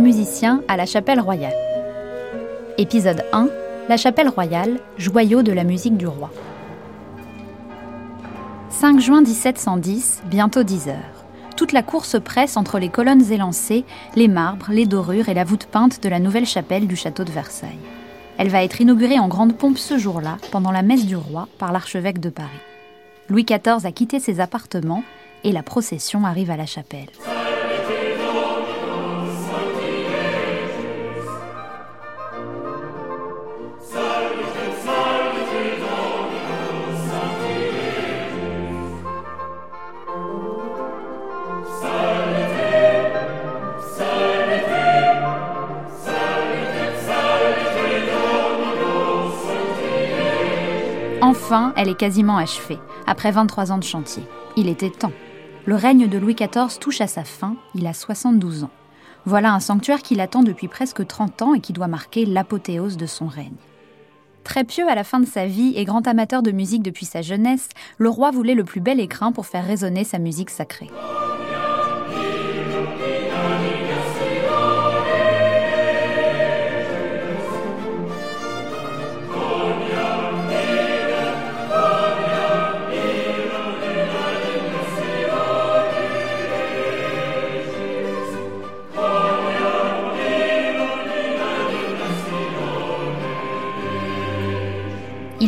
Musiciens à la chapelle royale. Épisode 1 La chapelle royale, joyau de la musique du roi. 5 juin 1710, bientôt 10 heures. Toute la cour se presse entre les colonnes élancées, les marbres, les dorures et la voûte peinte de la nouvelle chapelle du château de Versailles. Elle va être inaugurée en grande pompe ce jour-là, pendant la messe du roi, par l'archevêque de Paris. Louis XIV a quitté ses appartements et la procession arrive à la chapelle. Enfin, elle est quasiment achevée, après 23 ans de chantier. Il était temps. Le règne de Louis XIV touche à sa fin, il a 72 ans. Voilà un sanctuaire qu'il attend depuis presque 30 ans et qui doit marquer l'apothéose de son règne. Très pieux à la fin de sa vie et grand amateur de musique depuis sa jeunesse, le roi voulait le plus bel écrin pour faire résonner sa musique sacrée.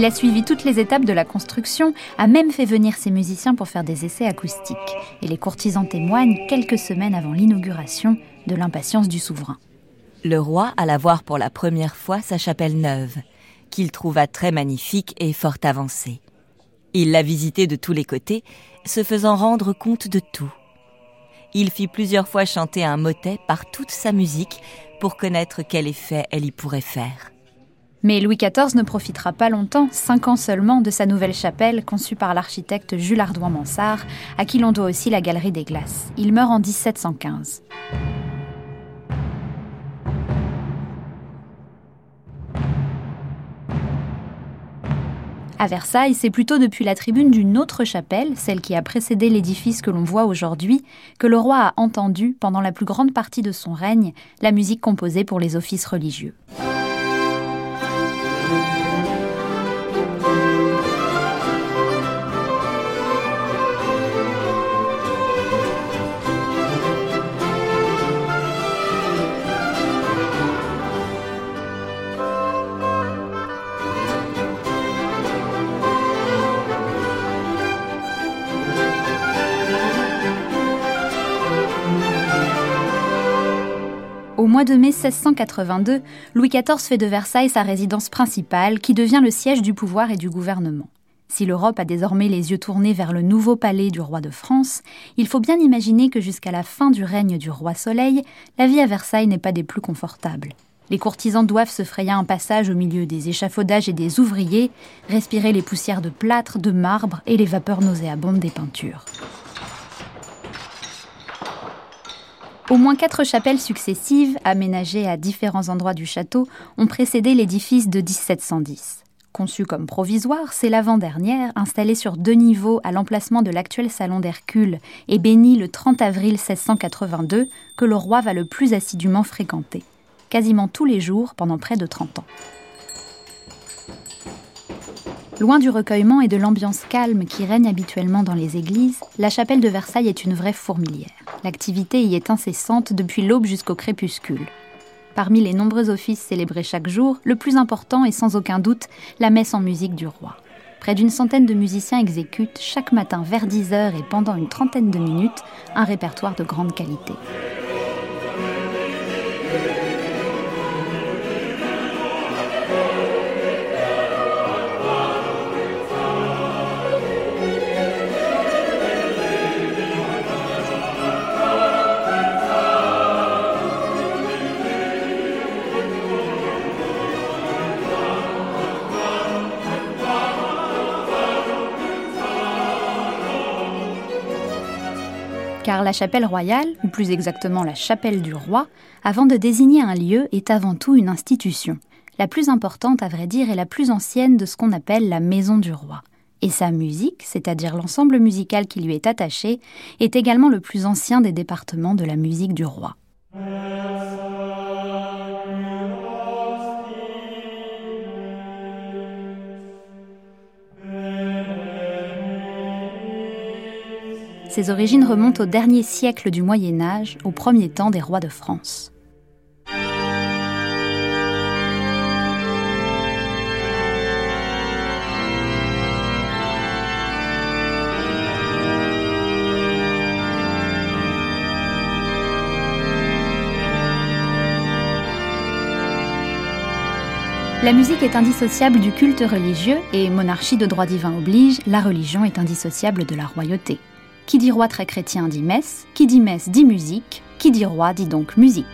Il a suivi toutes les étapes de la construction, a même fait venir ses musiciens pour faire des essais acoustiques. Et les courtisans témoignent quelques semaines avant l'inauguration de l'impatience du souverain. Le roi alla voir pour la première fois sa chapelle neuve, qu'il trouva très magnifique et fort avancée. Il la visitait de tous les côtés, se faisant rendre compte de tout. Il fit plusieurs fois chanter un motet par toute sa musique pour connaître quel effet elle y pourrait faire. Mais Louis XIV ne profitera pas longtemps, cinq ans seulement, de sa nouvelle chapelle conçue par l'architecte Jules Ardouin-Mansart, à qui l'on doit aussi la Galerie des Glaces. Il meurt en 1715. À Versailles, c'est plutôt depuis la tribune d'une autre chapelle, celle qui a précédé l'édifice que l'on voit aujourd'hui, que le roi a entendu, pendant la plus grande partie de son règne, la musique composée pour les offices religieux. Mois de mai 1682, Louis XIV fait de Versailles sa résidence principale, qui devient le siège du pouvoir et du gouvernement. Si l'Europe a désormais les yeux tournés vers le nouveau palais du roi de France, il faut bien imaginer que jusqu'à la fin du règne du roi Soleil, la vie à Versailles n'est pas des plus confortables. Les courtisans doivent se frayer un passage au milieu des échafaudages et des ouvriers, respirer les poussières de plâtre, de marbre et les vapeurs nauséabondes des peintures. Au moins quatre chapelles successives, aménagées à différents endroits du château, ont précédé l'édifice de 1710. Conçue comme provisoire, c'est l'avant-dernière, installée sur deux niveaux à l'emplacement de l'actuel salon d'Hercule et bénie le 30 avril 1682, que le roi va le plus assidûment fréquenter, quasiment tous les jours pendant près de 30 ans. Loin du recueillement et de l'ambiance calme qui règne habituellement dans les églises, la chapelle de Versailles est une vraie fourmilière. L'activité y est incessante depuis l'aube jusqu'au crépuscule. Parmi les nombreux offices célébrés chaque jour, le plus important est sans aucun doute la messe en musique du roi. Près d'une centaine de musiciens exécutent chaque matin vers 10 heures et pendant une trentaine de minutes un répertoire de grande qualité. Car la chapelle royale, ou plus exactement la chapelle du roi, avant de désigner un lieu, est avant tout une institution. La plus importante, à vrai dire, est la plus ancienne de ce qu'on appelle la maison du roi. Et sa musique, c'est-à-dire l'ensemble musical qui lui est attaché, est également le plus ancien des départements de la musique du roi. Ses origines remontent au dernier siècle du Moyen Âge, au premier temps des rois de France. La musique est indissociable du culte religieux et monarchie de droit divin oblige, la religion est indissociable de la royauté. Qui dit roi très chrétien dit messe, qui dit messe dit musique, qui dit roi dit donc musique.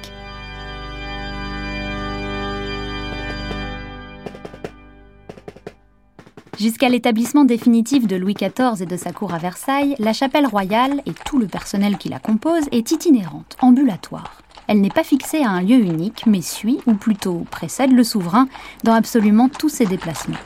Jusqu'à l'établissement définitif de Louis XIV et de sa cour à Versailles, la chapelle royale et tout le personnel qui la compose est itinérante, ambulatoire. Elle n'est pas fixée à un lieu unique, mais suit, ou plutôt précède le souverain, dans absolument tous ses déplacements.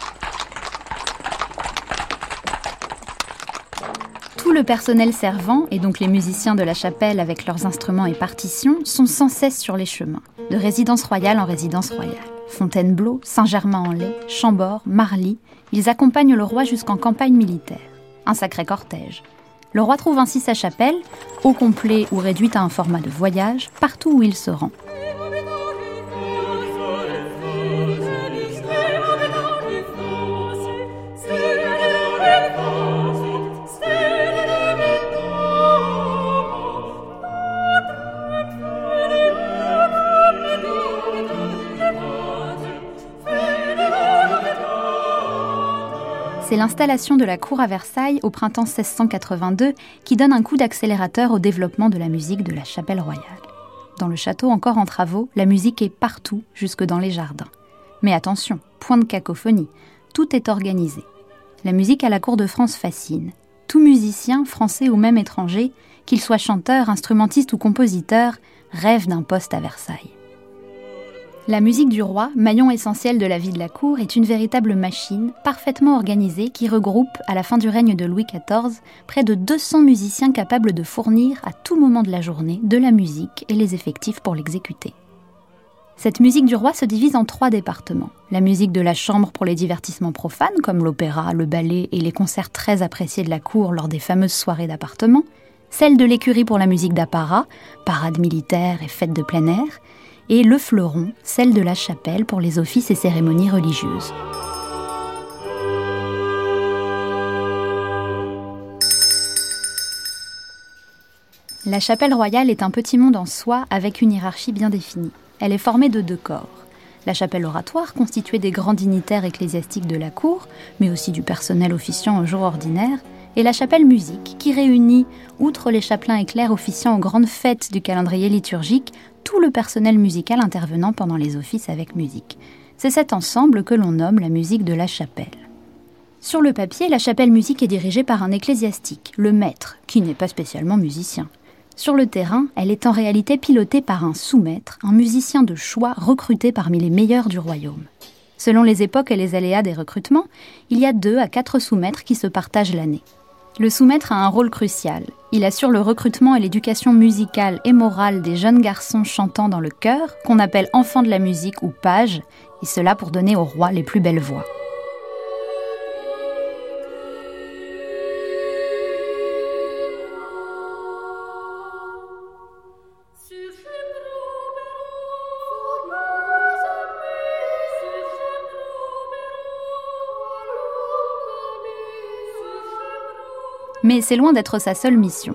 Tout le personnel servant, et donc les musiciens de la chapelle avec leurs instruments et partitions, sont sans cesse sur les chemins, de résidence royale en résidence royale. Fontainebleau, Saint-Germain-en-Laye, Chambord, Marly, ils accompagnent le roi jusqu'en campagne militaire. Un sacré cortège. Le roi trouve ainsi sa chapelle, au complet ou réduite à un format de voyage, partout où il se rend. C'est l'installation de la cour à Versailles au printemps 1682 qui donne un coup d'accélérateur au développement de la musique de la chapelle royale. Dans le château encore en travaux, la musique est partout, jusque dans les jardins. Mais attention, point de cacophonie, tout est organisé. La musique à la cour de France fascine. Tout musicien, français ou même étranger, qu'il soit chanteur, instrumentiste ou compositeur, rêve d'un poste à Versailles. La musique du roi, maillon essentiel de la vie de la cour, est une véritable machine parfaitement organisée qui regroupe, à la fin du règne de Louis XIV, près de 200 musiciens capables de fournir à tout moment de la journée de la musique et les effectifs pour l'exécuter. Cette musique du roi se divise en trois départements. La musique de la chambre pour les divertissements profanes, comme l'opéra, le ballet et les concerts très appréciés de la cour lors des fameuses soirées d'appartement. Celle de l'écurie pour la musique d'apparat, parade militaire et fêtes de plein air et le fleuron, celle de la chapelle pour les offices et cérémonies religieuses. La chapelle royale est un petit monde en soi avec une hiérarchie bien définie. Elle est formée de deux corps. La chapelle oratoire, constituée des grands dignitaires ecclésiastiques de la cour, mais aussi du personnel officiant au jour ordinaire, et la chapelle musique, qui réunit, outre les chapelains et clercs officiant aux grandes fêtes du calendrier liturgique, tout le personnel musical intervenant pendant les offices avec musique. C'est cet ensemble que l'on nomme la musique de la chapelle. Sur le papier, la chapelle musique est dirigée par un ecclésiastique, le maître, qui n'est pas spécialement musicien. Sur le terrain, elle est en réalité pilotée par un sous-maître, un musicien de choix recruté parmi les meilleurs du royaume. Selon les époques et les aléas des recrutements, il y a deux à quatre sous-maîtres qui se partagent l'année. Le sous-maître a un rôle crucial. Il assure le recrutement et l'éducation musicale et morale des jeunes garçons chantant dans le chœur, qu'on appelle enfants de la musique ou pages, et cela pour donner au roi les plus belles voix. Mais c'est loin d'être sa seule mission.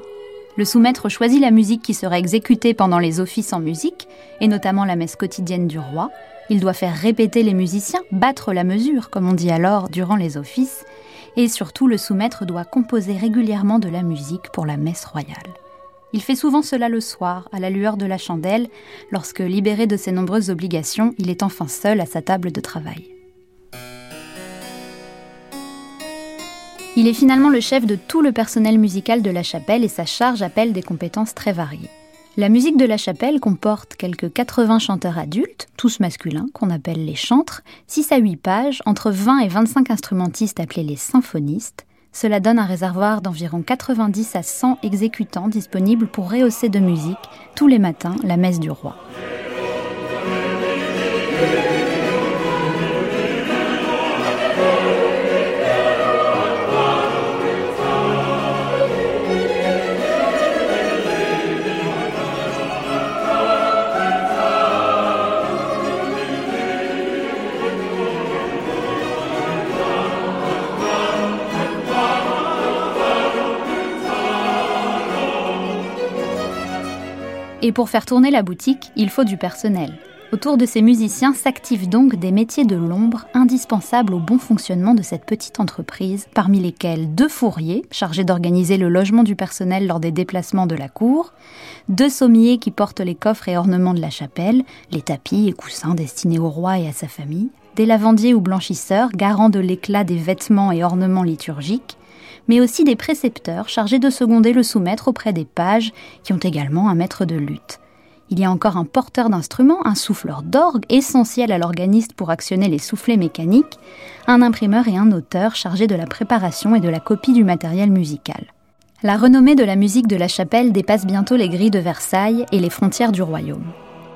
Le sous-maître choisit la musique qui sera exécutée pendant les offices en musique, et notamment la messe quotidienne du roi. Il doit faire répéter les musiciens, battre la mesure, comme on dit alors, durant les offices. Et surtout, le sous-maître doit composer régulièrement de la musique pour la messe royale. Il fait souvent cela le soir, à la lueur de la chandelle, lorsque, libéré de ses nombreuses obligations, il est enfin seul à sa table de travail. Il est finalement le chef de tout le personnel musical de la chapelle et sa charge appelle des compétences très variées. La musique de la chapelle comporte quelques 80 chanteurs adultes, tous masculins, qu'on appelle les chantres, 6 à 8 pages, entre 20 et 25 instrumentistes appelés les symphonistes. Cela donne un réservoir d'environ 90 à 100 exécutants disponibles pour rehausser de musique tous les matins la messe du roi. Et pour faire tourner la boutique, il faut du personnel. Autour de ces musiciens s'activent donc des métiers de l'ombre indispensables au bon fonctionnement de cette petite entreprise, parmi lesquels deux fourriers, chargés d'organiser le logement du personnel lors des déplacements de la cour, deux sommiers qui portent les coffres et ornements de la chapelle, les tapis et coussins destinés au roi et à sa famille, des lavandiers ou blanchisseurs, garants de l'éclat des vêtements et ornements liturgiques, mais aussi des précepteurs chargés de seconder le sous-maître auprès des pages, qui ont également un maître de lutte. Il y a encore un porteur d'instruments, un souffleur d'orgue, essentiel à l'organiste pour actionner les soufflets mécaniques, un imprimeur et un auteur chargés de la préparation et de la copie du matériel musical. La renommée de la musique de la chapelle dépasse bientôt les grilles de Versailles et les frontières du royaume.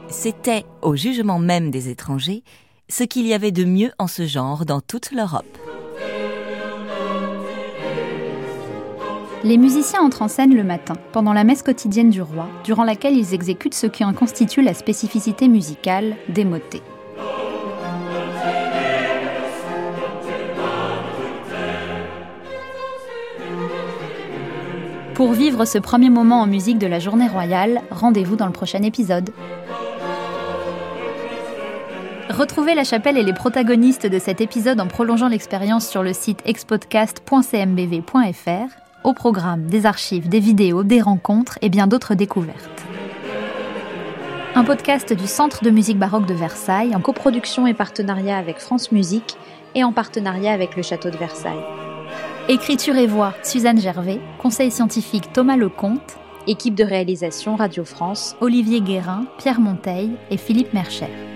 C'était, au jugement même des étrangers, ce qu'il y avait de mieux en ce genre dans toute l'Europe. Les musiciens entrent en scène le matin, pendant la messe quotidienne du roi, durant laquelle ils exécutent ce qui en constitue la spécificité musicale des motets. Pour vivre ce premier moment en musique de la journée royale, rendez-vous dans le prochain épisode. Retrouvez la chapelle et les protagonistes de cet épisode en prolongeant l'expérience sur le site expodcast.cmbv.fr au programme des archives, des vidéos, des rencontres et bien d'autres découvertes. Un podcast du Centre de musique baroque de Versailles en coproduction et partenariat avec France Musique et en partenariat avec le Château de Versailles. Écriture et voix, Suzanne Gervais. Conseil scientifique, Thomas Lecomte. Équipe de réalisation Radio France, Olivier Guérin, Pierre Monteil et Philippe Mercher.